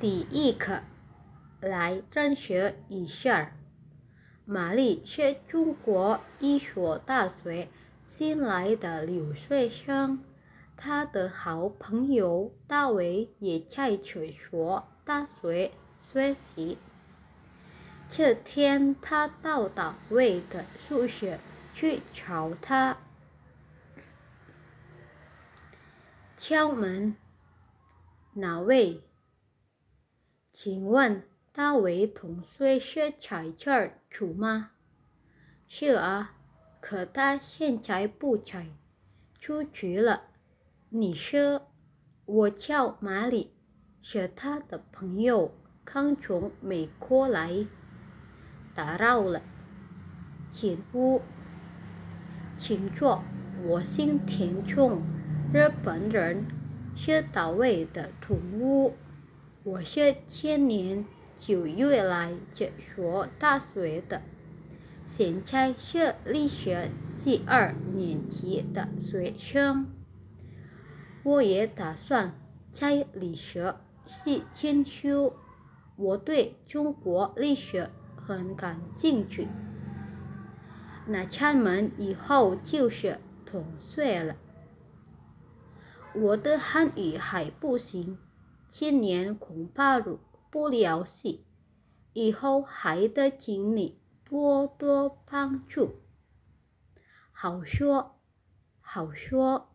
第一课来认识一下。玛丽是中国一所大学新来的留学生，她的好朋友大卫也在这所大学学习。这天，他到大卫的宿舍去找他，敲门：“哪位？”请问大卫同学是在这儿住吗？是啊，可他现在不在，出去了。你说，我叫马里，是他的朋友，刚从美国来。打扰了，请屋，请坐。我姓田中，日本人，是大卫的同屋。我是今年九月来这所大学的，现在是历史系二年级的学生。我也打算在历史系进修，我对中国历史。很感兴趣，那咱们以后就是同学了。我的汉语还不行，今年恐怕入不了戏，以后还得请你多多帮助。好说，好说。